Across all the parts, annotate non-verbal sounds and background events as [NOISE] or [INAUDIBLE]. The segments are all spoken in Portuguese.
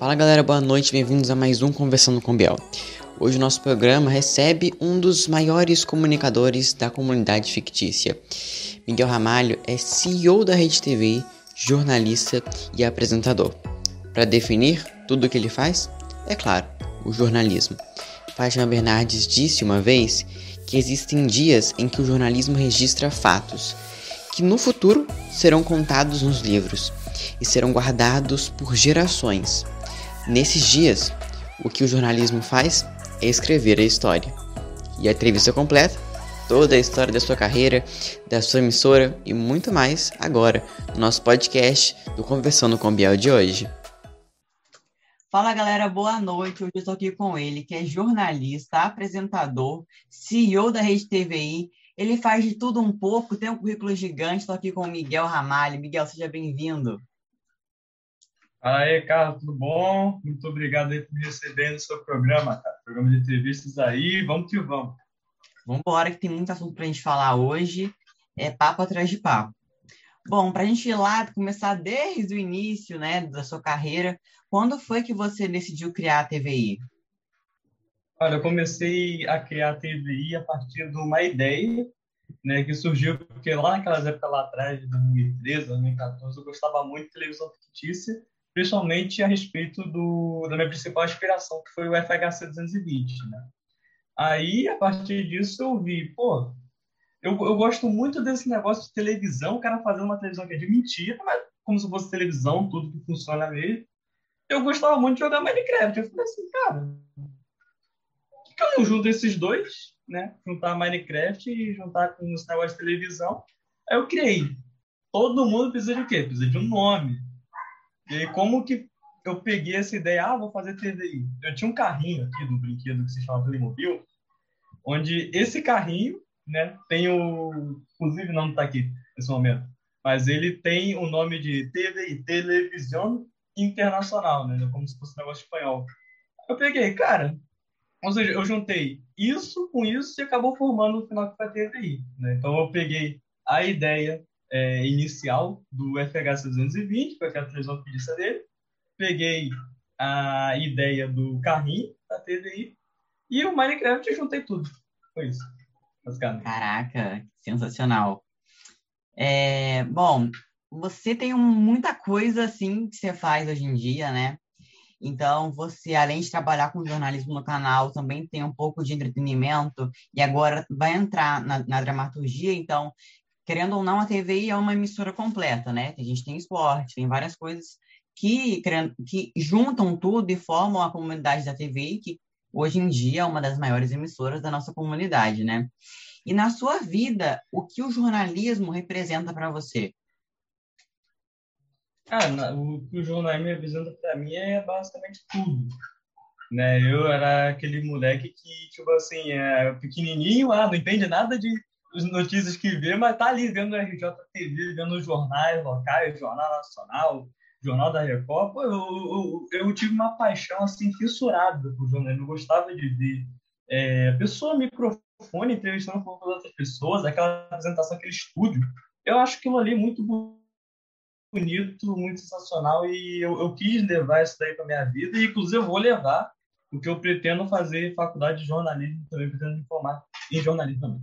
Fala galera, boa noite, bem-vindos a mais um Conversando com Biel. Hoje o nosso programa recebe um dos maiores comunicadores da comunidade fictícia. Miguel Ramalho é CEO da Rede TV, jornalista e apresentador. Para definir tudo o que ele faz, é claro, o jornalismo. Fátima Bernardes disse uma vez que existem dias em que o jornalismo registra fatos que no futuro serão contados nos livros e serão guardados por gerações. Nesses dias, o que o jornalismo faz é escrever a história. E a entrevista completa, toda a história da sua carreira, da sua emissora e muito mais agora no nosso podcast do Conversando com Biel de hoje. Fala galera, boa noite. Hoje eu estou aqui com ele, que é jornalista, apresentador, CEO da Rede TVI. Ele faz de tudo um pouco, tem um currículo gigante. Estou aqui com o Miguel Ramalho. Miguel, seja bem-vindo. Fala aí, Carlos, tudo bom? Muito obrigado aí por me receber no seu programa, cara. Programa de entrevistas aí, vamos que vamos. Vamos embora que tem muito assunto para a gente falar hoje. É papo atrás de papo. Bom, para a gente ir lá, começar desde o início né, da sua carreira, quando foi que você decidiu criar a TVI? Olha, eu comecei a criar a TVI a partir de uma ideia né, que surgiu porque lá naquelas épocas lá atrás, de 2013, 2014, eu gostava muito de televisão fictícia, principalmente a respeito do, da minha principal inspiração, que foi o FHC 220, né? Aí, a partir disso, eu vi, pô, eu, eu gosto muito desse negócio de televisão, o cara fazendo uma televisão que é de mentira, mas como se fosse televisão, tudo que funciona mesmo. Eu gostava muito de jogar Minecraft. Eu falei assim, cara, por que, que eu não junto esses dois, né? Juntar Minecraft e juntar com os negócios de televisão. Aí eu criei. Todo mundo precisa de quê? Precisa de um nome. E aí, como que eu peguei essa ideia? Ah, vou fazer TVI. Eu tinha um carrinho aqui do brinquedo que se chama Playmobil, onde esse carrinho né? Tem o. Inclusive, não está aqui nesse momento. Mas ele tem o nome de TV, Televisão Internacional, né? Como se fosse um negócio espanhol. Eu peguei, cara. Ou seja, eu juntei isso com isso e acabou formando no final que foi a TVI. Né? Então eu peguei a ideia é, inicial do FHC 220, que foi aquela televisão pedista dele. Peguei a ideia do carrinho da TVI e o Minecraft juntei tudo. Foi isso. Caraca, sensacional. É, bom, você tem muita coisa assim que você faz hoje em dia, né? Então, você, além de trabalhar com jornalismo no canal, também tem um pouco de entretenimento e agora vai entrar na, na dramaturgia. Então, querendo ou não, a TVI é uma emissora completa, né? A gente tem esporte, tem várias coisas que, que juntam tudo e formam a comunidade da TVI, que hoje em dia é uma das maiores emissoras da nossa comunidade, né? E na sua vida, o que o jornalismo representa para você? Ah, o que o jornalismo representa para mim é basicamente tudo. Né? Eu era aquele moleque que, tipo assim, é pequenininho, ah, não entende nada de notícias que vê, mas tá ali vendo a RJTV, vendo os jornais locais, Jornal Nacional, Jornal da Record, pô, eu, eu, eu, tive uma paixão assim fissurada por jornalismo. Eu gostava de ver é, pessoa microfone entrevistando com outras pessoas, aquela apresentação, aquele estúdio. Eu acho aquilo ali muito bonito, muito sensacional e eu, eu quis levar isso daí para minha vida e inclusive eu vou levar porque eu pretendo fazer faculdade de jornalismo também, pretendo me formar em jornalismo também.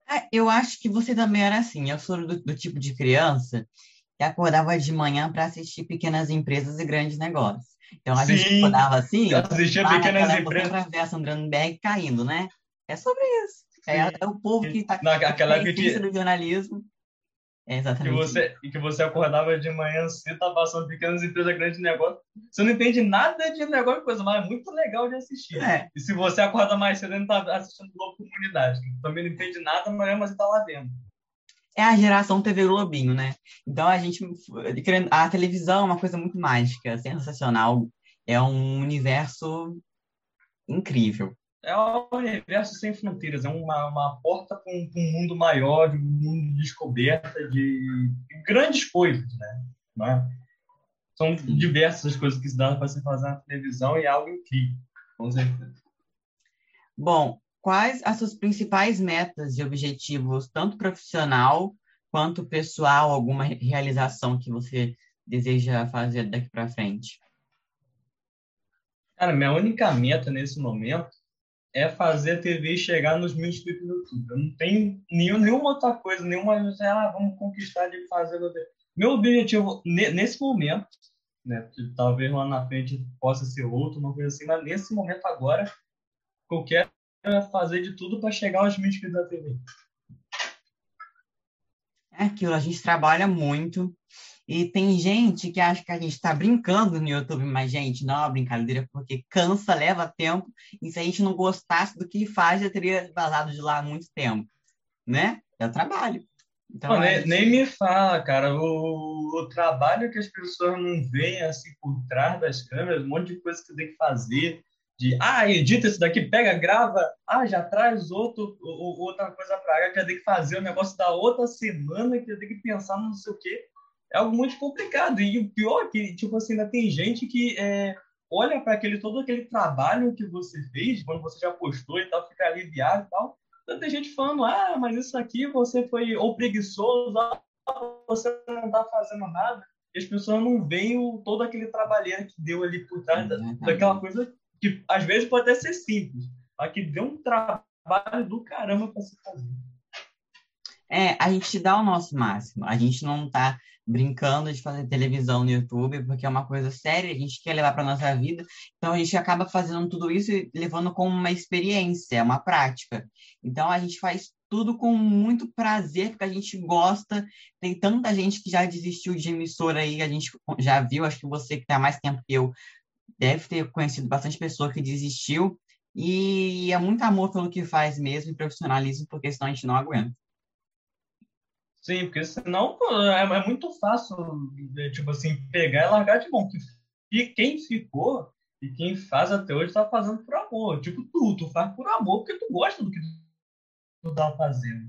É, eu acho que você também era assim. Eu sou do, do tipo de criança que acordava de manhã para assistir pequenas empresas e grandes negócios. Então a Sim, gente acordava assim, assistia pequenas empresas. Travessa Andrando BR caindo, né? É sobre isso. É, é, o povo que está naquela época do jornalismo. É exatamente. Que você, e que você acordava de manhã cedo, tá passando pequenas empresas, grandes negócios. Você não entende nada de negócio e coisa, mas é muito legal de assistir. É. E se você acorda mais cedo, não tá assistindo Globo Comunidade, que também não entende nada, mas você tá lá vendo. É a geração TV Globinho, né? Então a gente. A televisão é uma coisa muito mágica, sensacional. É um universo incrível é um universo sem fronteiras, é uma, uma porta para um, um, mundo maior, de um mundo de descoberta de, de grandes coisas, né? É? São diversas coisas que se dá para se fazer na televisão e é algo incrível, com certeza. Bom, quais as suas principais metas e objetivos, tanto profissional quanto pessoal, alguma realização que você deseja fazer daqui para frente? Cara, minha única meta nesse momento é fazer a TV chegar nos mil inscritos no YouTube. Eu não tenho nenhum, nenhuma outra coisa, nenhuma. Ah, vamos conquistar de fazer. Meu objetivo nesse momento, né, talvez lá na frente possa ser outro, uma coisa assim, mas nesse momento agora, eu quero fazer de tudo para chegar aos mil inscritos da TV. É aquilo, a gente trabalha muito e tem gente que acha que a gente está brincando no YouTube, mas, gente, não é uma brincadeira, porque cansa, leva tempo, e se a gente não gostasse do que faz, já teria vazado de lá há muito tempo, né? É o trabalho. Então, nem, me fala, cara, o, o, trabalho que as pessoas não veem assim por trás das câmeras, um monte de coisa que tem que fazer, de, ah, edita isso daqui, pega, grava, ah, já traz outro, outra coisa para cá, que eu tenho que fazer o negócio da outra semana, que eu tenho que pensar no não sei o quê é algo muito complicado. E o pior é que, tipo assim, ainda tem gente que é, olha para aquele todo aquele trabalho que você fez, quando você já postou e tal, fica aliviado e tal. Então, tem gente falando, ah, mas isso aqui você foi ou preguiçoso, ou você não está fazendo nada. E as pessoas não veem o, todo aquele trabalheiro que deu ali por trás da, daquela coisa que às vezes pode até ser simples, mas que deu um trabalho do caramba para se fazer. É, a gente dá o nosso máximo. A gente não está brincando de fazer televisão no YouTube, porque é uma coisa séria, a gente quer levar para nossa vida. Então a gente acaba fazendo tudo isso e levando como uma experiência, uma prática. Então a gente faz tudo com muito prazer, porque a gente gosta. Tem tanta gente que já desistiu de emissora aí, a gente já viu, acho que você que está mais tempo que eu deve ter conhecido bastante pessoa que desistiu. E é muito amor pelo que faz mesmo, e profissionalismo, porque senão a gente não aguenta. Sim, porque senão é, é muito fácil, tipo assim, pegar e largar de mão. E quem ficou e quem faz até hoje está fazendo por amor. Tipo, tu, tu faz por amor porque tu gosta do que tu tá fazendo.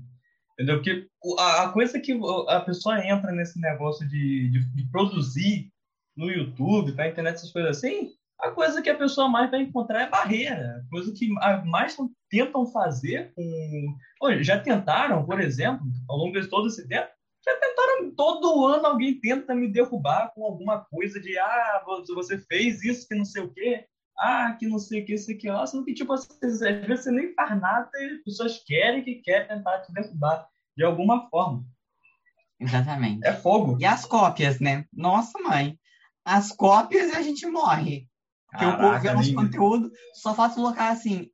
Entendeu? Porque a, a coisa que a pessoa entra nesse negócio de, de, de produzir no YouTube, pra internet, essas coisas assim, a coisa que a pessoa mais vai encontrar é barreira. A coisa que mais tentam fazer com. Já tentaram, por exemplo, ao longo de todo esse tempo, já tentaram, todo ano alguém tenta me derrubar com alguma coisa de ah, você fez isso que não sei o quê, ah, que não sei o que, isso aqui lá, sendo que, tipo, às vezes você nem faz nada e as pessoas querem que querem tentar te derrubar de alguma forma. Exatamente. É fogo. E as cópias, né? Nossa, mãe. As cópias a gente morre. Porque o povo vê nosso conteúdo, só falta colocar assim,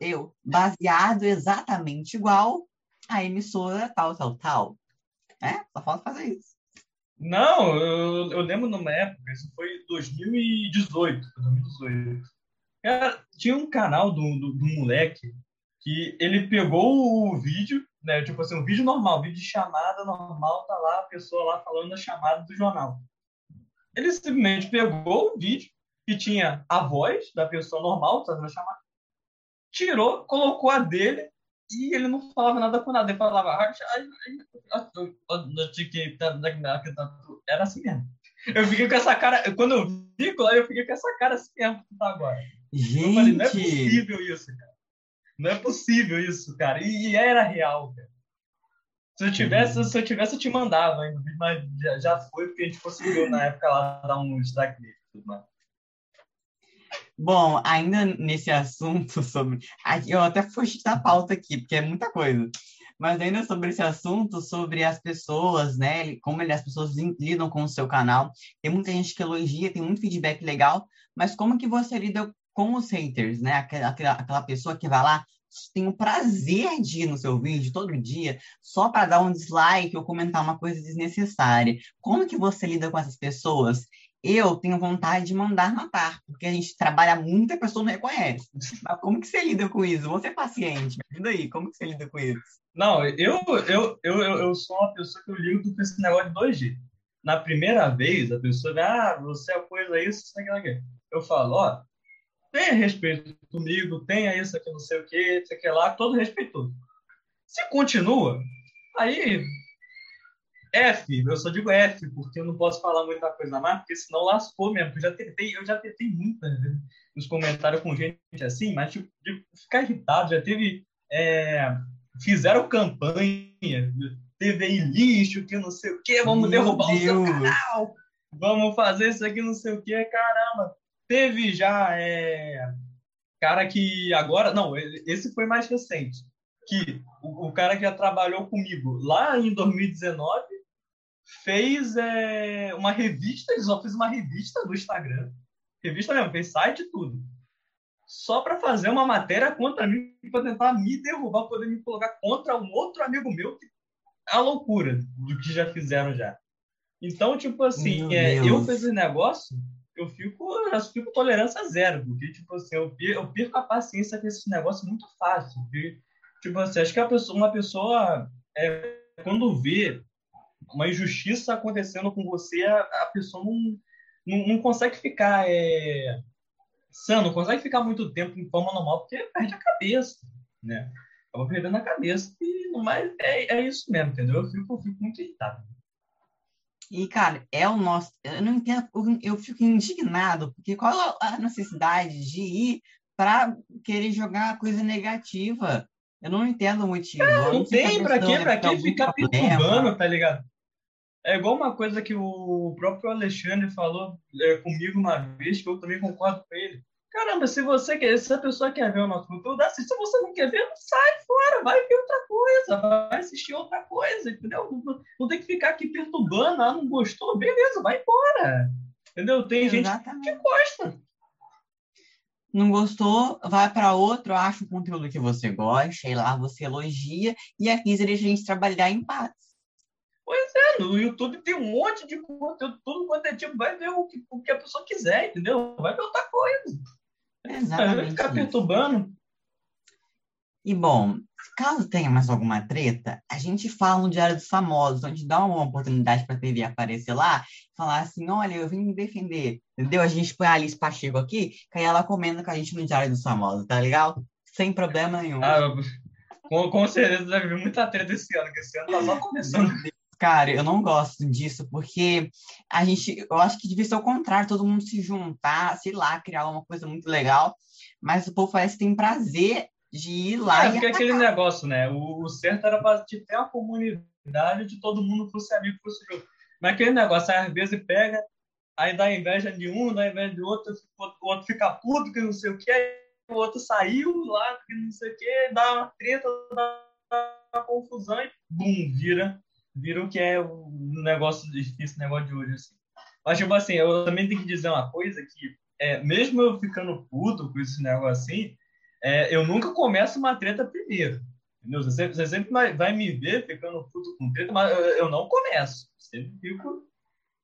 eu, baseado exatamente igual a emissora tal, tal, tal. É? Só falta fazer isso. Não, eu, eu lembro numa época, isso foi 2018, 2018. Cara, tinha um canal do, do, do, moleque que ele pegou o vídeo, né? Tipo assim, um vídeo normal, vídeo de chamada normal, tá lá a pessoa lá falando a chamada do jornal. Ele simplesmente pegou o vídeo, que tinha a voz da pessoa normal, fazendo a chamada, tirou, colocou a dele e ele não falava nada com nada. Ele falava. Era assim mesmo. Eu fiquei com essa cara. Quando eu vi, eu fiquei com essa cara assim mesmo que tá agora. Gente. Eu falei, não é possível isso, cara. Não é possível isso, cara. E, e era real, cara. Se eu tivesse, se eu tivesse, eu te mandava ainda, mas já, já foi, porque a gente conseguiu na época lá dar um destaque. Bom, ainda nesse assunto [LAUGHS] sobre. Eu até fugi da pauta aqui, porque é muita coisa. Mas ainda sobre esse assunto, sobre as pessoas, né? Como as pessoas lidam com o seu canal. Tem muita gente que elogia, tem muito feedback legal, mas como que você lida com os haters, né? Aquela, aquela pessoa que vai lá, tem o prazer de ir no seu vídeo todo dia só para dar um dislike ou comentar uma coisa desnecessária. Como que você lida com essas pessoas? Eu tenho vontade de mandar matar, porque a gente trabalha muito e a pessoa não reconhece. Mas como que você lida com isso? Você é paciente, me ajuda aí, como que você lida com isso? Não, eu, eu, eu, eu sou uma pessoa que eu ligo com esse negócio de dois g Na primeira vez, a pessoa diz, ah, você apoia isso, isso, aquilo, aquilo. Eu falo, ó, tenha respeito comigo, tenha isso aqui, não sei o que, isso aqui lá, todo respeitoso. Se continua, aí F, eu só digo F, porque eu não posso falar muita coisa mais, porque senão lascou mesmo. Eu já tentei, eu já tentei muitas vezes nos comentários com gente assim, mas tipo, de ficar irritado, já teve. É, fizeram campanha, TV lixo, que não sei o quê, vamos Meu derrubar Deus. o seu canal. vamos fazer isso aqui, não sei o quê, caramba. Teve já é, cara que agora, não, esse foi mais recente, que o, o cara que já trabalhou comigo lá em 2019 fez é, uma revista, ele só fez uma revista do Instagram, revista mesmo, fez site e tudo, só para fazer uma matéria contra mim, para tentar me derrubar, poder me colocar contra um outro amigo meu, que é a loucura do que já fizeram já. Então, tipo assim, é, eu fiz esse negócio, eu fico, eu fico tolerância zero, porque, tipo assim, eu, eu perco a paciência com esse negócio muito fácil. Porque, tipo assim, acho que a pessoa, uma pessoa, é, quando vê uma injustiça acontecendo com você, a, a pessoa não, não, não, consegue ficar é, sã, não consegue ficar muito tempo em forma normal, porque perde a cabeça, né? Acaba perdendo a cabeça. E no mais, é, é isso mesmo, entendeu? Eu fico, eu fico muito irritado. E, cara, é o nosso. Eu não entendo, eu fico indignado, porque qual a necessidade de ir para querer jogar coisa negativa? Eu não entendo o motivo. É, não, não tem, pra quê? Pra quê ficar perturbando, tá ligado? É igual uma coisa que o próprio Alexandre falou é, comigo uma vez, que eu também concordo com ele. Caramba, se você quer, se a pessoa quer ver o nosso conteúdo, assiste. Se você não quer ver, não sai fora, vai ver outra coisa, vai assistir outra coisa, entendeu? Não, não tem que ficar aqui perturbando, ah, não gostou, beleza, vai embora. Entendeu? Tem Exatamente. gente que gosta. Não gostou, vai para outro, acha o conteúdo que você gosta, e lá você elogia, e aqui a gente trabalhar em paz. Pois é, no YouTube tem um monte de conteúdo, tudo quanto é tipo, vai ver o que, o que a pessoa quiser, entendeu? Vai ver outra coisa. Exatamente. Vai ficar perturbando. E bom, caso tenha mais alguma treta, a gente fala no Diário dos Famosos, onde dá uma oportunidade para a TV aparecer lá, falar assim, olha, eu vim me defender, entendeu? A gente põe a Alice Pacheco aqui, que aí ela comenta com a gente no Diário dos Famosos, tá legal? Sem problema nenhum. Ah, com, com certeza deve vir muita treta esse ano, que esse ano tá só começando. Cara, eu não gosto disso, porque a gente, eu acho que devia ser o contrário, todo mundo se juntar, sei lá, criar uma coisa muito legal, mas o povo parece que tem prazer de ir lá. É, porque é aquele negócio, né? O, o certo era para ter uma comunidade de todo mundo fosse amigo, fosse junto. Mas aquele negócio, às vezes pega, aí dá inveja de um, dá inveja de outro, o outro fica puto, que não sei o que, o outro saiu lá, que não sei o que, dá uma treta, dá uma confusão e bum, vira viram que é um negócio difícil, negócio de hoje, assim. Mas, tipo assim, eu também tenho que dizer uma coisa que, é, mesmo eu ficando puto com esse negócio assim, é, eu nunca começo uma treta primeiro. Entendeu? Você sempre, você sempre vai me ver ficando puto com treta, mas eu, eu não começo. Sempre fico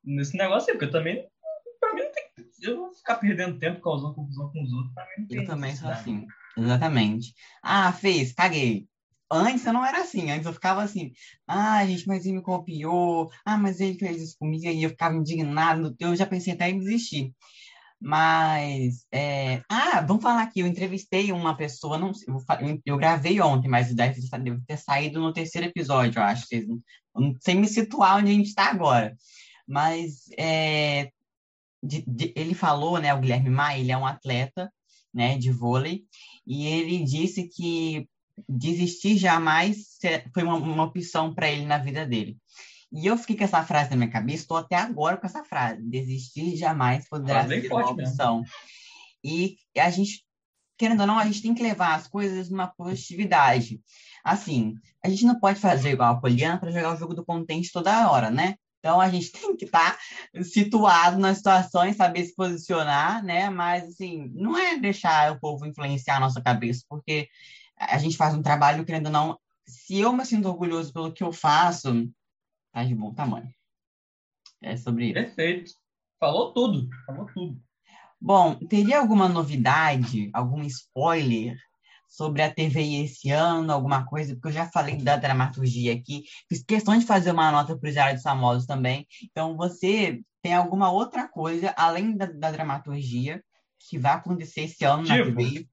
nesse negócio aí, porque eu também, pra mim, não tem eu vou ficar perdendo tempo causando confusão com os outros. Pra mim não tem eu também sou assim. Exatamente. Ah, fez, caguei. Antes eu não era assim, antes eu ficava assim, ah, gente, mas ele me copiou, ah, mas ele fez isso comigo, e eu ficava indignado, eu já pensei até em desistir. Mas, é... ah, vamos falar aqui, eu entrevistei uma pessoa, não sei, eu, gravei ontem, mas deve ter saído no terceiro episódio, eu acho, sem me situar onde a gente está agora. Mas é, de, de, ele falou, né, o Guilherme Maia, ele é um atleta, né, de vôlei, e ele disse que desistir jamais foi uma, uma opção para ele na vida dele. E eu fiquei com essa frase na minha cabeça, estou até agora com essa frase: desistir jamais poderá ser uma opção. Mesmo. E a gente, querendo ou não, a gente tem que levar as coisas numa positividade. Assim, a gente não pode fazer igual a Poliana para jogar o jogo do contente toda hora, né? Então a gente [LAUGHS] tem que estar tá situado nas situações, saber se posicionar, né? Mas assim, não é deixar o povo influenciar a nossa cabeça, porque a gente faz um trabalho, querendo ou não, se eu me sinto orgulhoso pelo que eu faço, tá de bom tamanho. É sobre isso. Perfeito. Falou tudo. Falou tudo. Bom, teria alguma novidade, algum spoiler sobre a TVI esse ano, alguma coisa? Porque eu já falei da dramaturgia aqui, fiz questão de fazer uma nota para os Diário dos Famosos também. Então, você tem alguma outra coisa, além da, da dramaturgia, que vai acontecer esse ano tipo, na TVI?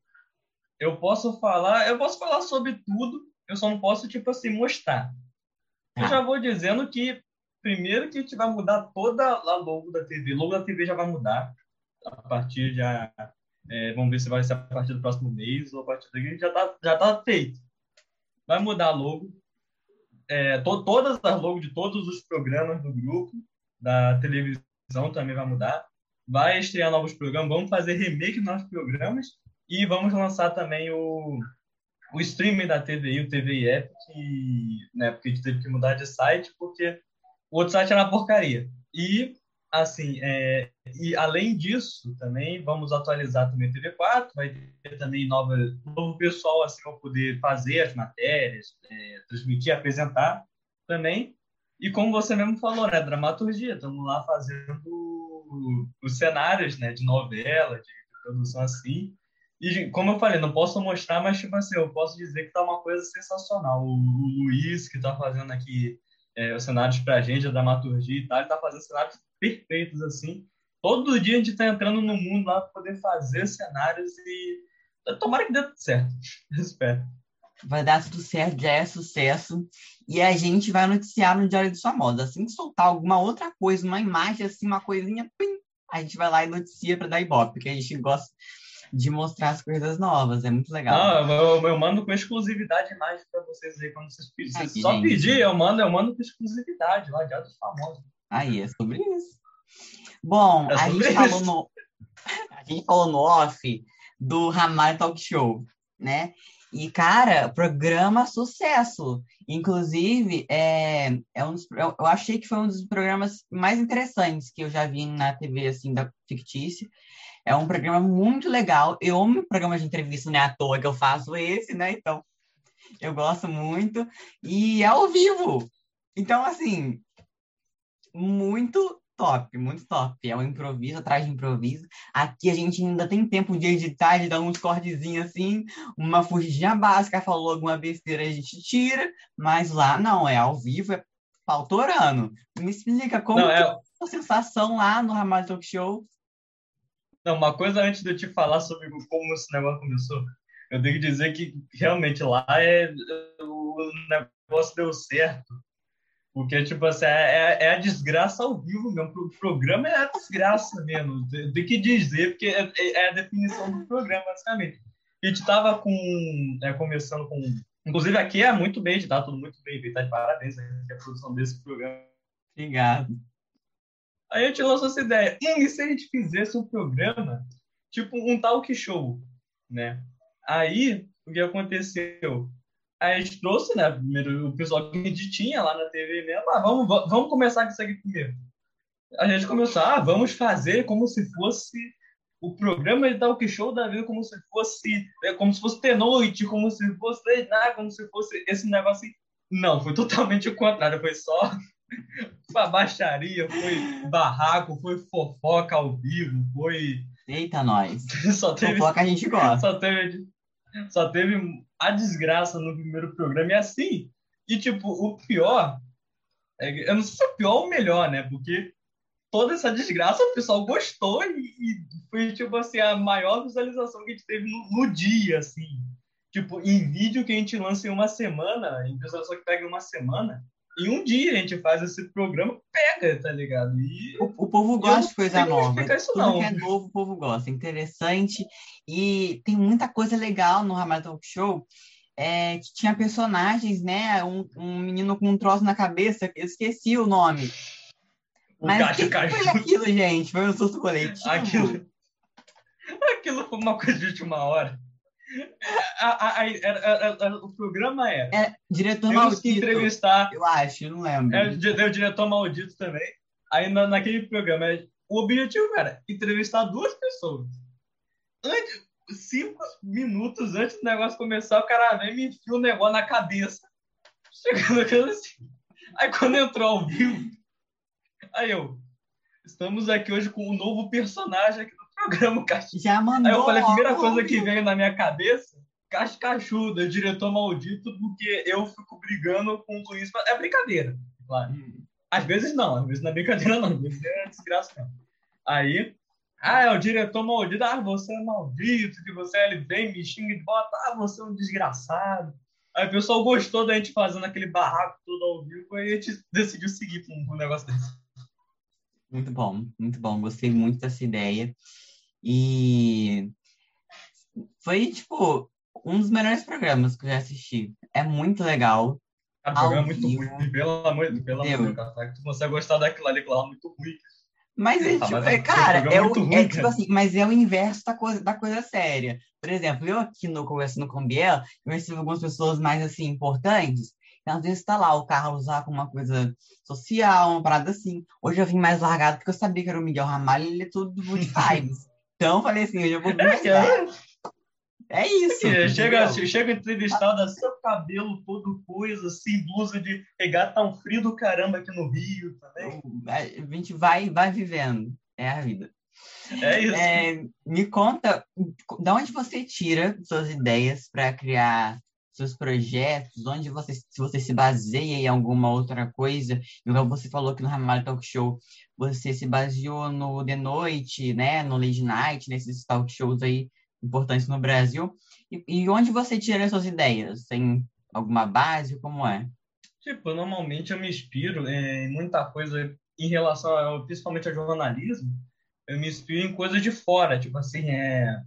Eu posso falar, eu posso falar sobre tudo, eu só não posso, tipo assim, mostrar. Eu já vou dizendo que, primeiro que a gente vai mudar toda a logo da TV. Logo da TV já vai mudar a partir de... É, vamos ver se vai ser a partir do próximo mês ou a partir daqui. Já está já tá feito. Vai mudar a logo. É, to, todas as logos de todos os programas do grupo, da televisão também vai mudar. Vai estrear novos programas, vamos fazer remake dos nossos programas e vamos lançar também o, o streaming da TVI, o TVI App, que na época a gente teve que mudar de site porque o outro site era uma porcaria. E, assim, é, e além disso, também vamos atualizar também o TV4, vai ter também nova, novo pessoal assim para poder fazer as matérias, é, transmitir, apresentar também. E como você mesmo falou, né, dramaturgia, estamos lá fazendo os cenários, né, de novela, de produção assim. E como eu falei, não posso mostrar, mas tipo assim, eu posso dizer que tá uma coisa sensacional. O, o Luiz, que tá fazendo aqui é, os cenários pra gente, a dramaturgia e tal, ele tá fazendo cenários perfeitos, assim. Todo dia a gente tá entrando no mundo lá para poder fazer cenários e tomara que dê tudo certo. [LAUGHS] Espero vai dar tudo certo, já é sucesso. E a gente vai noticiar no Diário dos Famosos. Assim que soltar alguma outra coisa, uma imagem, assim, uma coisinha, pim, a gente vai lá e noticia para dar ibope, porque a gente gosta de mostrar as coisas novas, é muito legal. Não, eu, eu mando com exclusividade imagens para vocês aí quando vocês pedirem. Se só gente. pedir, eu mando, eu mando com exclusividade lá, Diário dos Famosos. Aí, é sobre isso. Bom, é sobre a, gente Falou no, [LAUGHS] a gente falou no off do Ramalho Talk Show, né? E, cara, programa sucesso. Inclusive, é, é um dos, eu, eu achei que foi um dos programas mais interessantes que eu já vi na TV, assim, da fictícia. É um programa muito legal. Eu amo programa de entrevista, não é à toa que eu faço esse, né? Então, eu gosto muito. E é ao vivo. Então, assim, muito top, muito top. É um improviso atrás de improviso. Aqui a gente ainda tem tempo de editar, de dar uns cortezinhos assim, uma fugidinha básica, falou alguma besteira, a gente tira, mas lá não, é ao vivo, é pautorando. Me explica como não, é... a sensação lá no Ramalho Talk Show. Não, uma coisa antes de eu te falar sobre como esse negócio começou, eu tenho que dizer que realmente lá é, o negócio deu certo porque, tipo assim, é, é, é, a desgraça ao vivo mesmo. O programa é a desgraça mesmo. Tem que dizer, porque é, é, a definição do programa, basicamente. A gente tava com, é, começando com... Inclusive, aqui é muito bem editado, tudo muito bem. Tá de parabéns a produção desse programa. Obrigado. Aí a gente lançou essa ideia. E se a gente fizesse um programa, tipo um talk show, né? Aí, o que aconteceu? a gente trouxe, né, primeiro o pessoal que a gente tinha lá na TV mesmo, ah, vamos, vamos começar com isso aqui primeiro. A gente começou, ah, vamos fazer como se fosse o programa de talk show da vida, como se fosse, é, como se fosse ter noite, como se fosse treinar, como se fosse esse negócio assim. Não, foi totalmente o contrário, foi só foi baixaria, foi barraco, foi fofoca ao vivo, foi... Eita, nós. só teve, fofoca a gente gosta. Só teve, só teve a desgraça no primeiro programa. E assim, e tipo, o pior, é, eu não sei se é o pior ou o melhor, né? Porque toda essa desgraça o pessoal gostou e, e foi, tipo assim, a maior visualização que a gente teve no, no, dia, assim. Tipo, em vídeo que a gente lança em uma semana, em visualização que pega em uma semana, em um dia a gente faz esse programa, pega, tá ligado? E o, o povo gosta de coisa nova. Isso, Tudo não. que é novo, o povo gosta. Interessante. E tem muita coisa legal no Ramalho Talk Show. É, que tinha personagens, né? Um, um menino com um troço na cabeça, eu esqueci o nome. O Mas o que, que foi aquilo, gente? Foi um susto coletivo? Aquilo, [LAUGHS] aquilo foi uma coisa de última hora a, a, a, o programa era. É, diretor maldito. entrevistar. Eu acho, eu não lembro. É, o diretor maldito também. Aí na, naquele programa, o objetivo era entrevistar duas pessoas. Antes, cinco minutos antes do negócio começar, o cara vem e me enfia o um negócio na cabeça. Chegando assim. Aí quando entrou ao vivo, aí eu. Estamos aqui hoje com um novo personagem aqui programa Cascachudo. Já mandou. Aí eu falei, a primeira coisa que veio na minha cabeça, Cascachudo, diretor maldito, porque eu fico brigando com o Luiz. É brincadeira, claro. Hum. Às vezes não, às vezes não é brincadeira, não. Às vezes é desgraça não. Aí, ah, é o diretor maldito, ah, você é maldito, que você ele vem, me xinga e bota, ah, você é um desgraçado. Aí o pessoal gostou da gente fazendo aquele barraco todo ao vivo e a gente decidiu seguir com um negócio desse. Muito bom, muito bom. Gostei muito dessa ideia. E foi, tipo, um dos melhores programas que eu já assisti. É muito legal. É um programa muito ruim, pelo amor de Deus. Pelo amor Deus, tu consegue gostar daquilo ali, claro, muito ruim. Mas, é, tipo, é, cara, é, o, ruim, é tipo assim, mas é o inverso da coisa, da coisa séria. Por exemplo, eu aqui no Conversando com Biel, eu recebo algumas pessoas mais, assim, importantes, então, às vezes tá lá o Carlos lá com uma coisa social, uma parada assim. Hoje eu vim mais largado porque eu sabia que era o Miguel Ramalho e ele é tudo do Good Vibes. Então, falei assim, eu vou vir mais é, é isso. É, chega, chega entrevistado, assim, seu cabelo todo coisa, assim, blusa de regata, tá um frio do caramba aqui no Rio também. A gente vai, vai vivendo. É a vida. É isso. É, me conta, de onde você tira suas ideias para criar seus projetos, onde você, se você se baseia em alguma outra coisa, igual você falou que no Ramalho Talk Show, você se baseou no The Noite, né, no Late Night, nesses talk shows aí importantes no Brasil. E, e onde você tira suas ideias? Tem alguma base? Como é? Tipo, normalmente eu me inspiro em muita coisa em relação, ao, principalmente ao jornalismo. Eu me inspiro em coisas de fora, tipo assim, é,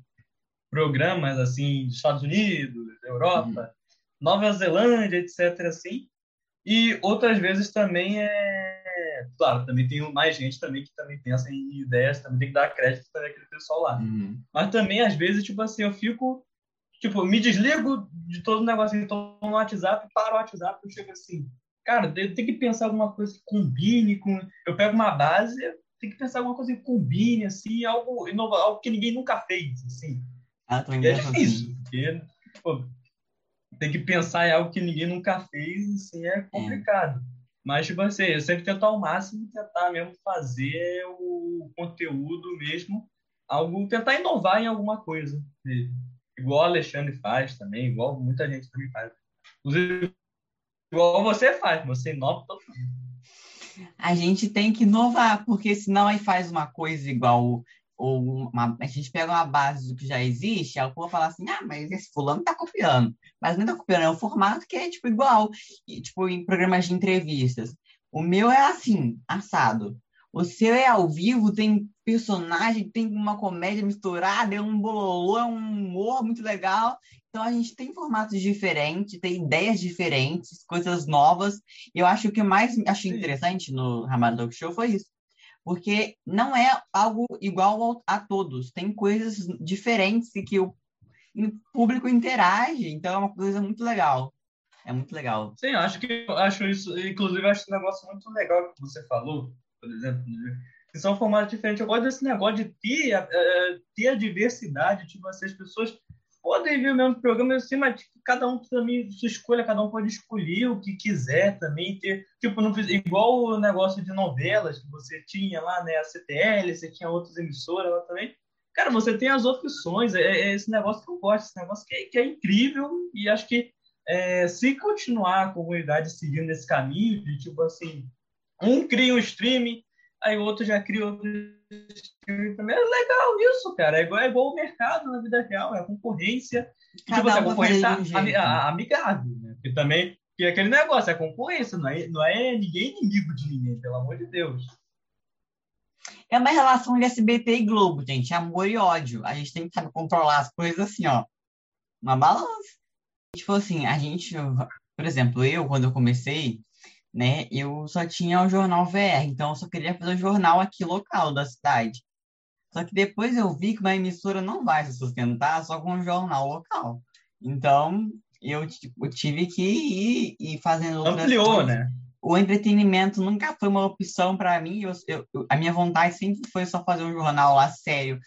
programas assim dos Estados Unidos, Europa, uhum. Nova Zelândia, etc. assim. E outras vezes também é, claro, também tem mais gente também que também pensa em ideias, também tem que dar crédito para aquele pessoal lá. Uhum. Mas também às vezes tipo assim, eu fico tipo, me desligo de todo o negócio, então no WhatsApp, paro o WhatsApp, eu chego assim, cara, eu tenho que pensar alguma coisa que combine com, eu pego uma base, tem que pensar alguma coisa que combine assim, algo inovar, algo que ninguém nunca fez, assim. Ah, tô é difícil, porque pô, tem que pensar em algo que ninguém nunca fez, assim, é complicado. É. Mas, tipo assim, eu sempre tento ao máximo tentar mesmo fazer o conteúdo mesmo, algo, tentar inovar em alguma coisa. Igual o Alexandre faz também, igual muita gente também faz. Inclusive, igual você faz, você inova todo mundo. A gente tem que inovar, porque senão aí faz uma coisa igual ou uma, a gente pega uma base do que já existe, aí o povo fala assim, ah, mas esse fulano tá copiando. Mas não tá copiando, é um formato que é, tipo, igual. E, tipo, em programas de entrevistas. O meu é assim, assado. O seu é ao vivo, tem personagem, tem uma comédia misturada, é um bololô, é um humor muito legal. Então a gente tem formatos diferentes, tem ideias diferentes, coisas novas. E eu acho que o mais achei interessante no Ramada Dog Show foi isso porque não é algo igual a todos, tem coisas diferentes que o público interage, então é uma coisa muito legal. É muito legal. Sim, acho que acho isso, inclusive acho esse negócio muito legal que você falou, por exemplo, que são formatos diferentes. Eu gosto desse negócio de ter, uh, ter a diversidade, tipo assim, as pessoas podem ver o mesmo programa assim, mas tipo, cada um também sua escolha, cada um pode escolher o que quiser também ter, tipo, não, igual o negócio de novelas que você tinha lá, né, a CTL, você tinha outras emissoras lá também. Cara, você tem as opções, é, é esse negócio que eu gosto, esse negócio que é, que é incrível e acho que é, se continuar a comunidade seguindo esse caminho de tipo assim, um cria um streaming, aí o outro já cria outro também. É legal isso, cara. É igual, é igual o mercado na vida real, é a concorrência. Cada tipo, a concorrência um amigável, né? Porque também que é aquele negócio, é concorrência, não é, não é ninguém inimigo de ninguém, pelo amor de Deus. É uma relação de SBT e Globo, gente, amor e ódio. A gente tem que saber controlar as coisas assim, ó. Uma balança. Tipo assim, a gente, por exemplo, eu, quando eu comecei, né? Eu só tinha o jornal VR, então eu só queria fazer o jornal aqui local da cidade. Só que depois eu vi que uma emissora não vai se sustentar só com um jornal local. Então eu, tive que ir, ir fazendo Ampliou, coisas. né? O entretenimento nunca foi uma opção para mim. Eu, eu, a minha vontade sempre foi só fazer um jornal lá sério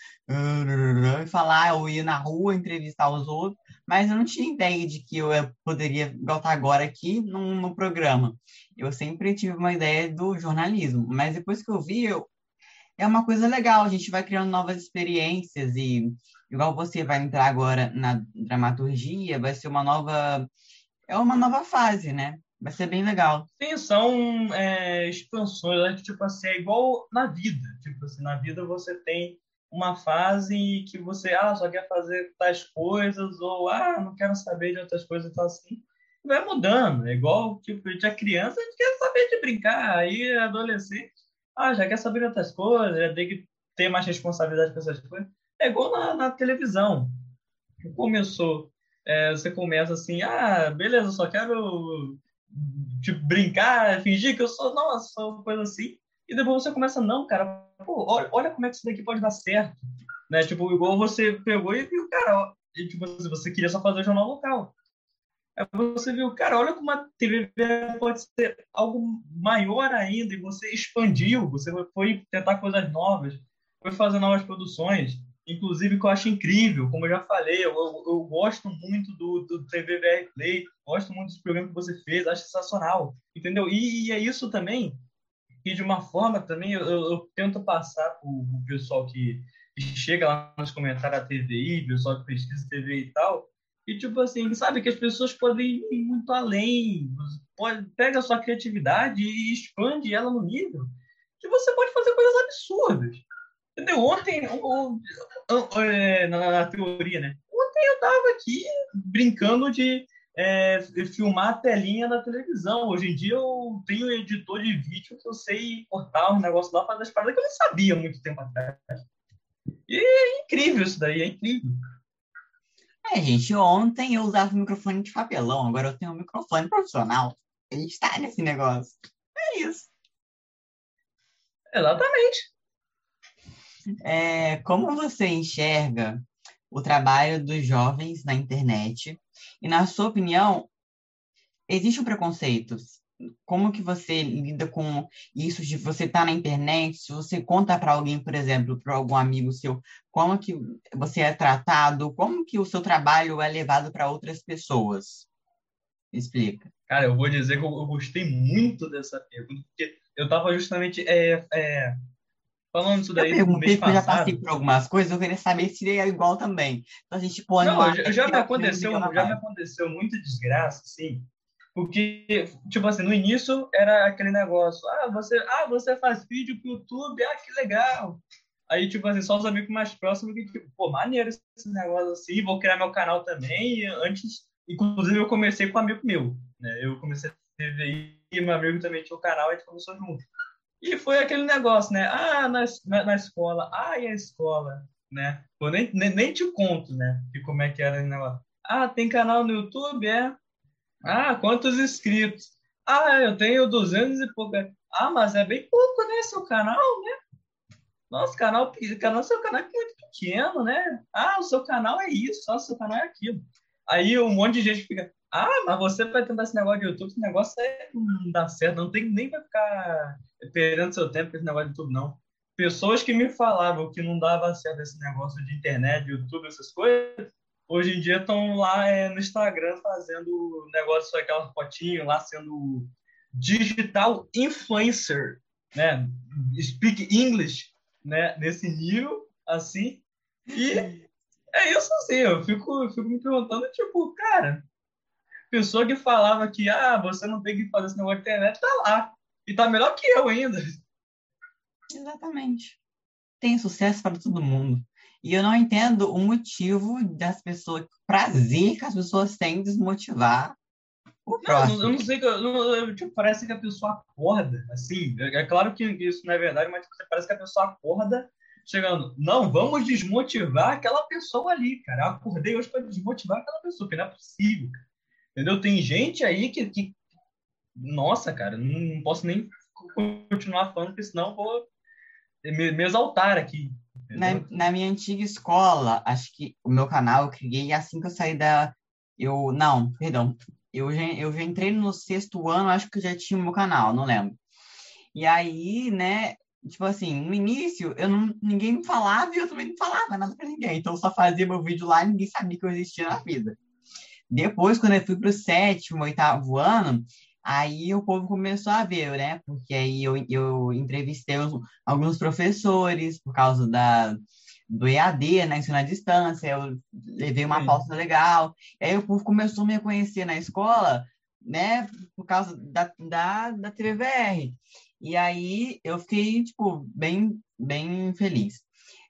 e falar, eu ia na rua entrevistar os outros mas eu não tinha ideia de que eu poderia voltar agora aqui no, no programa. Eu sempre tive uma ideia do jornalismo, mas depois que eu vi, eu, é uma coisa legal, a gente vai criando novas experiências e igual você vai entrar agora na dramaturgia, vai ser uma nova é uma nova fase, né? Vai ser bem legal. Sim, são é, expansões, tipo assim, é igual na vida. Tipo assim, na vida você tem uma fase que você ah, só quer fazer tais coisas, ou ah, não quero saber de outras coisas, então assim, vai mudando. É igual, tipo, a criança, a gente quer saber de brincar, aí adolescente, ah, já quer saber outras coisas, já tem que ter mais responsabilidade com essas coisas. É igual na, na televisão. Começou, é, você começa assim, ah, beleza, só quero tipo, brincar, fingir que eu sou, nossa, sou coisa assim. E depois você começa, não, cara, pô, olha, olha como é que isso daqui pode dar certo. Né? Tipo, igual você pegou e viu, cara, e, tipo, você queria só fazer jornal local. Aí você viu, cara, olha como a TV pode ser algo maior ainda, e você expandiu, você foi tentar coisas novas, foi fazer novas produções, inclusive que eu acho incrível, como eu já falei, eu, eu, eu gosto muito do, do TVBR Play, gosto muito dos programas que você fez, acho sensacional, entendeu? E, e é isso também, e de uma forma também eu, eu tento passar para o pessoal que, que, chega lá nos comentários da TVI, pessoal que pesquisa TV e tal, e tipo assim, sabe que as pessoas podem ir muito além, pode, pega a sua criatividade e expande ela no nível que você pode fazer coisas absurdas. Entendeu? Ontem, é, na, na, teoria, né? Ontem eu tava aqui brincando de é, filmar a telinha da televisão. Hoje em dia eu tenho editor de vídeo que eu sei cortar os negócios lá, fazer as paradas que eu não sabia muito tempo atrás. E é incrível isso daí, é incrível. É, gente, ontem eu usava o microfone de papelão, agora eu tenho um microfone profissional. A gente está nesse negócio. É isso. Exatamente. É, como você enxerga o trabalho dos jovens na internet? E, na sua opinião, existe um preconceito? Como que você lida com isso de você estar tá na internet? Se você conta para alguém, por exemplo, para algum amigo seu, como que você é tratado? Como que o seu trabalho é levado para outras pessoas? explica. Cara, eu vou dizer que eu, eu gostei muito dessa pergunta, porque eu estava justamente é, é, falando isso daí. Eu perguntei porque eu já passei por algumas coisas, eu queria saber se é igual também. Então a gente põe Não, já, já me aconteceu, já me aconteceu muita desgraça, sim. Porque, tipo assim, no início era aquele negócio, ah, você, ah, você faz vídeo pro YouTube, ah, que legal. Aí, tipo assim, só os amigos mais próximos que, tipo, pô, maneiro esse negócio assim, vou criar meu canal também. E antes, inclusive, eu comecei com um amigo meu, né? Eu comecei a TV e meu amigo também tinha o canal, a gente começou junto. E foi aquele negócio, né? Ah, na, na, na escola, ah, e a escola, né? Nem, nem, nem te conto, né? De como é que era o negócio. Ah, tem canal no YouTube, é? Ah, quantos inscritos? Ah, eu tenho 200 e pouco. Ah, mas é bem pouco, né? Seu canal, né? Nosso canal, canal, seu canal é muito pequeno, né? Ah, o seu canal é isso, o seu canal é aquilo. Aí um monte de gente fica, ah, mas você vai tentar esse negócio de YouTube, esse negócio aí não dá certo, não tem nem vai ficar perdendo seu tempo com esse negócio de YouTube, não. Pessoas que me falavam que não dava certo esse negócio de internet, YouTube, essas coisas, hoje em dia estão lá é, no Instagram fazendo negócio, aquela fotinho lá, sendo digital influencer, né? Speak English, né? Nesse nível, assim. E é isso assim, eu fico, eu fico me perguntando, tipo, cara, pessoa que falava que, ah, você não tem que fazer esse negócio de internet, tá lá. E tá melhor que eu ainda. Exatamente. Tem sucesso para todo mundo. E eu não entendo o motivo das pessoas, o prazer que as pessoas têm desmotivar o próximo. Não, eu não sei, eu, tipo, parece que a pessoa acorda, assim, é, é claro que isso não é verdade, mas tipo, parece que a pessoa acorda chegando, não, vamos desmotivar aquela pessoa ali, cara. Eu acordei hoje para desmotivar aquela pessoa, porque não é possível. Entendeu? Tem gente aí que, que nossa, cara, não posso nem continuar falando, porque senão vou me, me exaltar aqui. Na, na, minha antiga escola, acho que o meu canal eu criei assim que eu saí da. Eu, não, perdão. Eu já, eu já entrei no sexto ano, acho que eu já tinha o meu canal, não lembro. E aí, né, tipo assim, no início, eu não, ninguém me falava e eu também não falava nada pra ninguém. Então eu só fazia meu vídeo lá e ninguém sabia que eu existia na vida. Depois, quando eu fui pro sétimo, oitavo ano, Aí o povo começou a ver, né? Porque aí eu, eu entrevistei os, alguns professores por causa da, do EAD, né? Ensino à distância, eu levei uma pauta legal. Aí o povo começou a me conhecer na escola, né? Por causa da, da, da TVR. E aí eu fiquei, tipo, bem, bem feliz.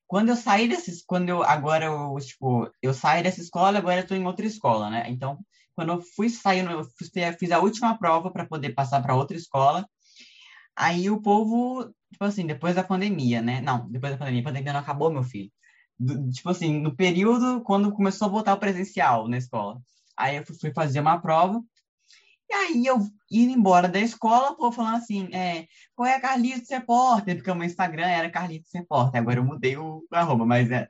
Quando eu saí desses, quando eu, agora eu, tipo, eu saí dessa escola, agora eu tô em outra escola, né? Então, quando eu fui saindo, eu fiz a última prova para poder passar para outra escola. Aí o povo, tipo assim, depois da pandemia, né? Não, depois da pandemia, a pandemia não acabou, meu filho. Do, tipo assim, no período quando começou a voltar o presencial na escola. Aí eu fui fazer uma prova E aí eu indo embora da escola, pô, falando assim, é, qual é Carlitos Repórter? Porque o meu Instagram era Carlitos Repórter, agora eu mudei o arroba, mas é.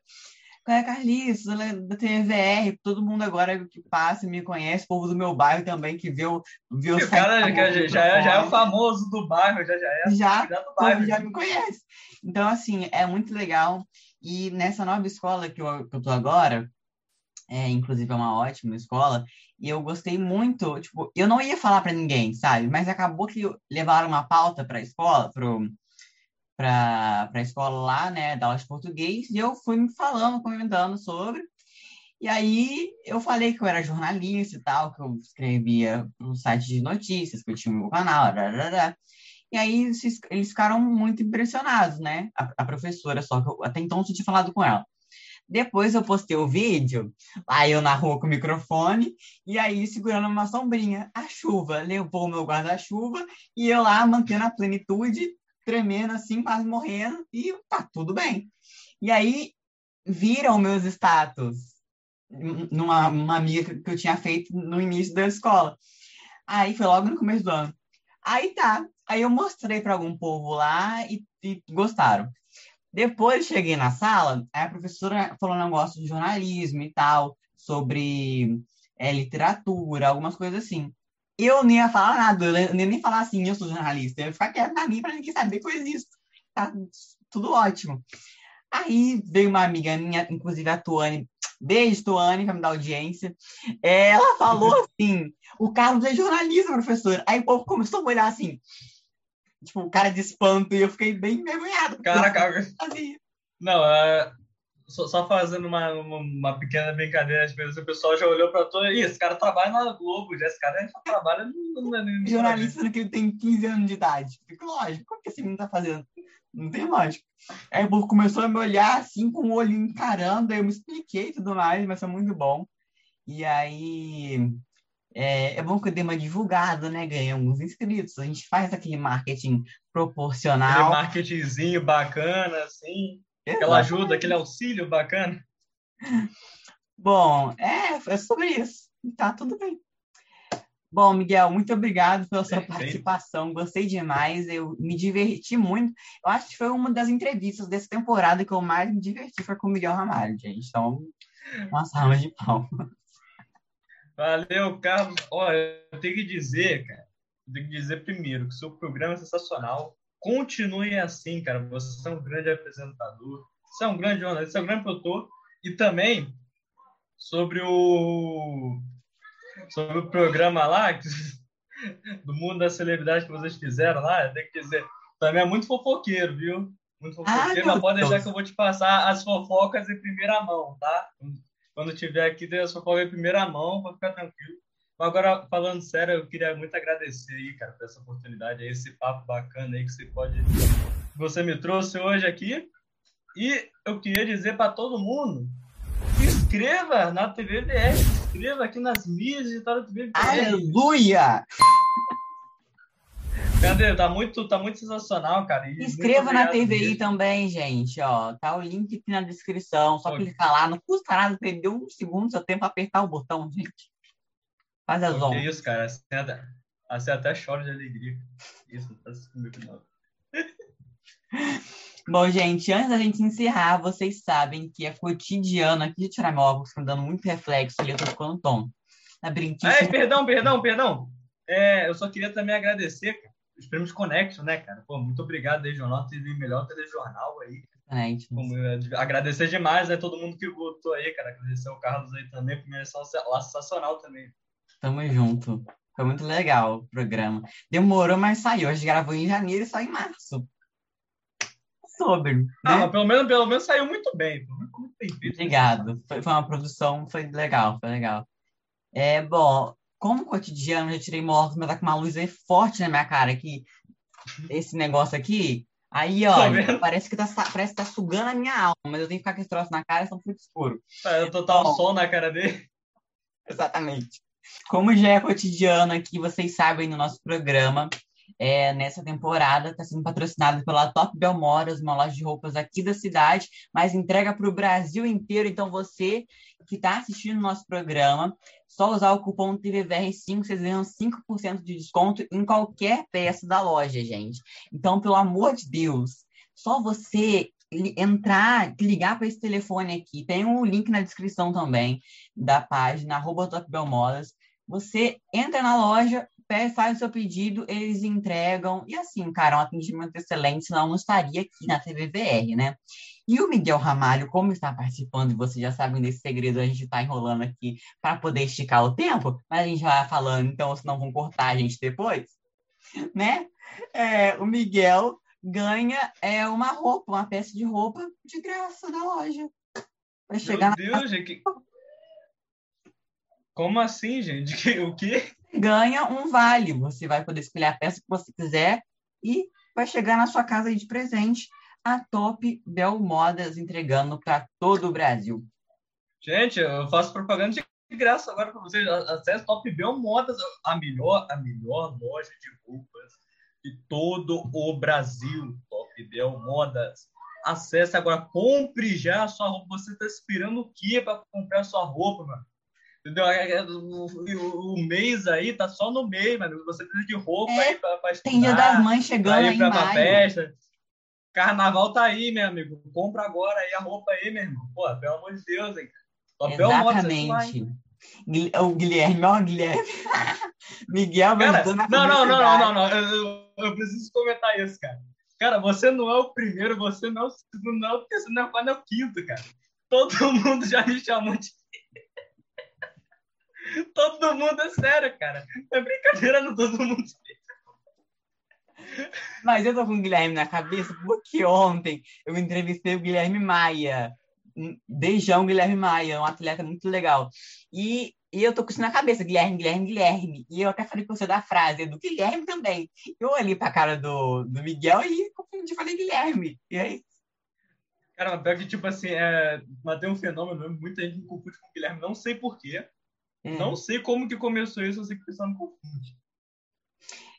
É Carlitos, da TVR, todo mundo agora que passa me conhece, povo do meu bairro também, que o, vê o, cara já, já, é, já é o famoso do bairro, já, já é já, do bairro. já me conhece. Então, assim, é muito legal. E nessa nova escola que eu, que eu tô agora, é, inclusive é uma ótima escola, e eu gostei muito, tipo, eu não ia falar para ninguém, sabe? Mas acabou que levaram uma pauta para a escola, pro para a escola lá, né, da aula de português, e eu fui me falando, comentando sobre. E aí eu falei que eu era jornalista e tal, que eu escrevia no site de notícias, que eu tinha meu canal, e aí eles ficaram muito impressionados, né? A, a professora, só que eu, até então eu tinha falado com ela. Depois eu postei o vídeo, aí eu na rua com o microfone, e aí segurando uma sombrinha. A chuva levou o meu guarda-chuva, e eu lá mantendo a plenitude, tremendo assim, quase morrendo, e tá tudo bem. E aí viram meus status numa uma amiga que eu tinha feito no início da escola. Aí foi logo no começo do ano. Aí tá. Aí eu mostrei para algum povo lá e, e gostaram. Depois cheguei na sala, a professora falou um negócio de jornalismo e tal, sobre é, literatura, algumas coisas assim. Eu nem ia falar nada, eu nem ia falar assim, eu sou jornalista. Eu ia ficar quieto na minha para ninguém saber que eu existo. Tá tudo ótimo. Aí veio uma amiga minha, inclusive a Tuane, beijo, Tuane, vai me dar audiência. Ela falou [LAUGHS] assim: o Carlos é jornalista, professor. Aí o povo começou a olhar assim, tipo, cara de espanto, e eu fiquei bem envergonhado. Caraca, não, é, só, só, fazendo uma, uma, uma, pequena brincadeira, tipo, o pessoal já olhou para todo. Ih, esse cara trabalha na Globo, já esse cara só trabalha no. no, no [LAUGHS] Jornalista que ele tem 15 anos de idade. Fico lógico, como que esse menino tá fazendo? Não tem lógica. Aí o povo começou a me olhar assim, com o olho encarando, aí eu me expliquei e tudo mais, mas foi muito bom. E aí é, é, bom que eu dei uma divulgada, né? Ganhei alguns inscritos. A gente faz aquele marketing proporcional. Aquele marketingzinho bacana, assim. Aquela ajuda, aquele auxílio bacana. Bom, é, é sobre isso. Tá tudo bem. Bom, Miguel, muito obrigado pela sua participação. Gostei demais. Eu me diverti muito. Eu acho que foi uma das entrevistas dessa temporada que eu mais me diverti foi com o Miguel Ramalho, gente. Então, uma salva de palmas. Valeu, Carlos. Olha, eu tenho que dizer, cara, eu tenho que dizer primeiro que o seu programa é sensacional. Continue assim, cara. Você é um grande apresentador. Você é um grande jornalista, você é um grande produtor. E também sobre o sobre o programa lá [LAUGHS] do mundo da celebridade que vocês fizeram lá, eu tenho que dizer, também é muito fofoqueiro, viu? Muito ah, fofoqueiro, ah, mas pode deixar que eu vou te passar as fofocas em primeira mão, tá? quando tiver aqui, dê a sua folga em primeira mão, para ficar tranquilo. Agora, falando sério, eu queria muito agradecer aí, cara, por essa oportunidade, esse papo bacana aí que você pode. Você me trouxe hoje aqui. E eu queria dizer para todo mundo: se inscreva na TV VR, se inscreva aqui nas mídias digitais da TV VR. Aleluia! Cadê? Tá muito, tá muito sensacional, cara. E Inscreva na TVI também, gente. Ó, tá o link aqui na descrição. Só clicar lá. Não custa nada perder um segundo do seu tempo apertar o botão, gente. Faz as ondas. Que isso, cara. Assim até, assim até chora de alegria. Isso, tá final. [LAUGHS] Bom, gente, antes da gente encerrar, vocês sabem que é cotidiano aqui de tirar meu óculos, tá dando muito reflexo ali, eu tô ficando tom. Na brinquedo. É, perdão, perdão, perdão. É, eu só queria também agradecer, cara os prêmios Conexo, né, cara? Pô, muito obrado aí, Jornal TV, melhor telejornal aí. É, Como, agradecer demais, né, todo mundo que votou aí, cara. Agradecer o Carlos aí também, por menção sensacional também. Tamo junto. Foi muito legal o programa. Demorou, mas saiu. A gente gravou em janeiro e saiu em março. Sobre. Né? Ah, pelo menos, pelo menos saiu muito bem. Muito bem feito. Obrigado. Foi, foi uma produção, foi legal, foi legal. É, bom, como cotidiano, eu já tirei óculos, mas tá com uma luz aí forte na minha cara aqui. Esse negócio aqui. Aí, ó, parece que tá, parece que tá sugando a minha alma, mas eu tenho que ficar com esse troço na cara, são muito escuro. É, eu tô tá um sol na cara dele. Exatamente. Como já é cotidiano aqui, vocês sabem no nosso programa, é, nessa temporada está sendo patrocinado pela Top Belmoras, uma loja de roupas aqui da cidade, mas entrega para o Brasil inteiro. Então, você que está assistindo nosso programa, só usar o cupom TVVR5, vocês ganham 5% de desconto em qualquer peça da loja, gente. Então, pelo amor de Deus, só você entrar, ligar para esse telefone aqui. Tem um link na descrição também da página, arroba Top Belmodas. Você entra na loja, faz o seu pedido, eles entregam. E assim, cara, um atendimento excelente, senão não estaria aqui na TVVR, né? E o Miguel Ramalho, como está participando, e vocês já sabem desse segredo, a gente está enrolando aqui para poder esticar o tempo, mas a gente vai falando, então, senão vão cortar a gente depois, né? É, o Miguel ganha é, uma roupa, uma peça de roupa de graça da loja. Vai chegar Meu Deus, na... gente. Como assim, gente? [LAUGHS] O quê? Ganha um vale. Você vai poder escolher a peça que você quiser e vai chegar na sua casa aí de presente a Top Bel Modas entregando para todo o Brasil. Gente, eu faço propaganda de graça agora para vocês. Acesse Top Bel Modas, a melhor, a melhor loja de roupas de todo o Brasil. Top Bel Modas. Acesse agora, compre já a sua roupa. Você está esperando o que para comprar a sua roupa, mano? Entendeu? É, é, o, o, mês aí tá só no mês, mano. Você precisa de roupa é, aí pra, pra estudar. Tem dia das mães chegando aí pra, pra festa. Carnaval tá aí, meu amigo. Compra agora aí a roupa aí, meu irmão. Pô, pelo amor de Deus, hein? Exatamente. O Guilherme, ó, Guilherme. [LAUGHS] Miguel cara, não, não, não, não, não, não. Eu, eu, preciso comentar isso, cara. Cara, você não é o primeiro, você não é o segundo, não é o terceiro, não é o quinto, cara. Todo [LAUGHS] mundo já me chamou de [LAUGHS] Todo mundo é sério, cara. É brincadeira no todo mundo. Mas eu tô com o Guilherme na cabeça porque ontem eu entrevistei o Guilherme Maia. Beijão, Guilherme Maia, um atleta muito legal. E, e eu tô com isso na cabeça, Guilherme, Guilherme, Guilherme. E eu até falei com você da frase, do Guilherme também. Eu olhei pra cara do, do Miguel e confundi, falei Guilherme. E aí? Cara, pior que, tipo assim, é, mas tem um fenômeno, muita gente me confunde com o Guilherme, não sei porquê. Hum. Não sei como que começou isso, eu sei que o pessoal me confunde.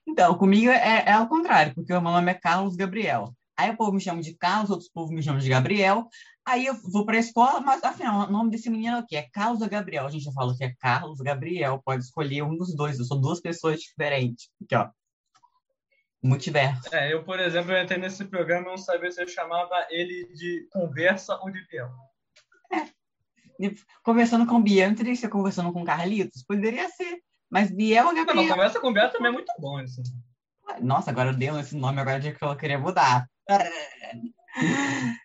Então, comigo é, é ao contrário, porque o meu nome é Carlos Gabriel. Aí o povo me chama de Carlos, outros povos me chamam de Gabriel. Aí eu vou para a escola, mas afinal, o nome desse menino é o quê? É Carlos Gabriel? A gente já falou que é Carlos Gabriel, pode escolher um dos dois. Eu sou duas pessoas diferentes. Aqui, ó. Multiverso. É, eu, por exemplo, eu entrei nesse programa e não sabia se eu chamava ele de conversa ou de Biel. É. Conversando com Biel, não teria que ser conversando com Carlitos? Poderia ser. Mas Biel Gabriel? Não, conversa com Biel também é muito bom isso. Nossa, agora eu dei esse nome, agora que eu queria mudar.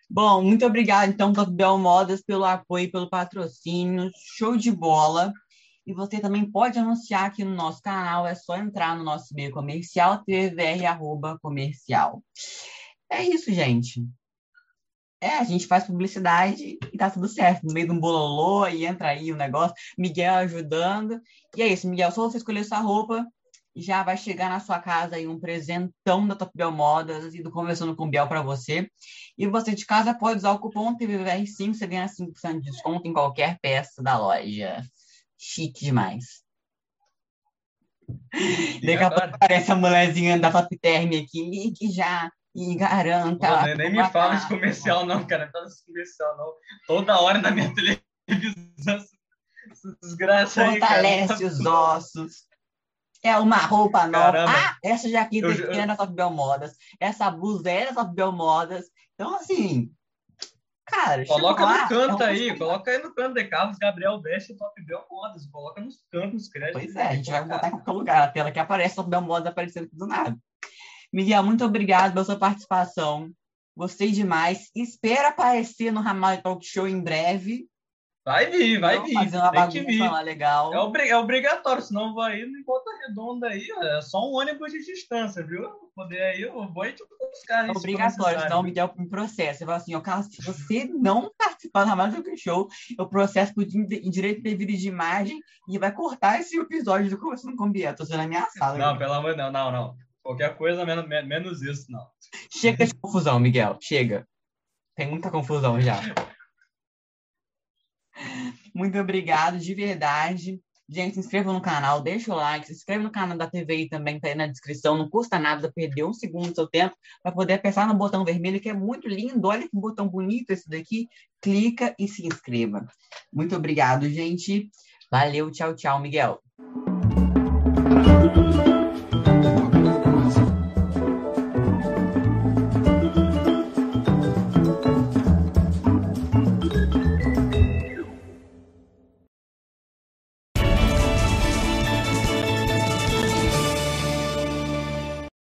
Bom, muito obrigada, então, Bel Modas, pelo apoio, pelo patrocínio. Show de bola. E você também pode anunciar aqui no nosso canal, é só entrar no nosso e-mail comercial, tvr.comercial. É isso, gente. É, a gente faz publicidade e tá tudo certo. No meio de um bololô, e entra aí o negócio, Miguel ajudando. E é isso, Miguel, só você escolher sua roupa, já vai chegar na sua casa aí um presentão da Top Bel Modas e do Conversando com Biel para você. E você de casa pode usar o cupom TVVR5, você ganha 5% de desconto em qualquer peça da loja. Chique demais. Daqui a pouco aparece a mulherzinha da Top Term aqui, ligue já e garanta. Pô, nem, nem me fala de comercial, não, cara. Fala de comercial, não. Toda hora na minha [LAUGHS] televisão. Desgraça aí, Fortalece os [LAUGHS] ossos. É uma roupa nova. Caramba. Ah, essa jaqueta eu, aqui é da Top Bel Modas. Essa blusa é da Top Bel Modas. Então, assim, cara. Coloca no canto é aí, coloca aí no canto de Carlos Gabriel Veste Top Bel Modas. Coloca nos cantos, nos créditos. Pois é, a gente vai botar em qualquer lugar. A tela que aparece Top Bel Modas aparecendo do nada. Miguel, muito obrigado pela sua participação. Gostei demais. Espero aparecer no Ramal Talk Show em breve. Vai vir, vai vir. Fazer uma Tem bagunça lá legal. É, obri é obrigatório, senão vai ir em volta redonda aí. É só um ônibus de distância, viu? Poder aí, eu vou te buscar. É obrigatório, senão me deu um processo. Você fala assim, ó, Carlos, se você não participar do Ramal Talk Show, eu processo por direito devido de imagem e vai cortar esse episódio do Conversando com o Biel. Tô sendo ameaçado. Não, pelo amor de Deus, não, não. Qualquer coisa menos, menos isso, não. Chega de confusão, Miguel. Chega. Tem muita confusão já. Muito obrigado, de verdade. Gente, se inscreva no canal, deixa o like, se inscreve no canal da TVI também, tá aí na descrição. Não custa nada perder um segundo do seu tempo para poder apertar no botão vermelho, que é muito lindo. Olha que botão bonito esse daqui. Clica e se inscreva. Muito obrigado, gente. Valeu, tchau, tchau, Miguel.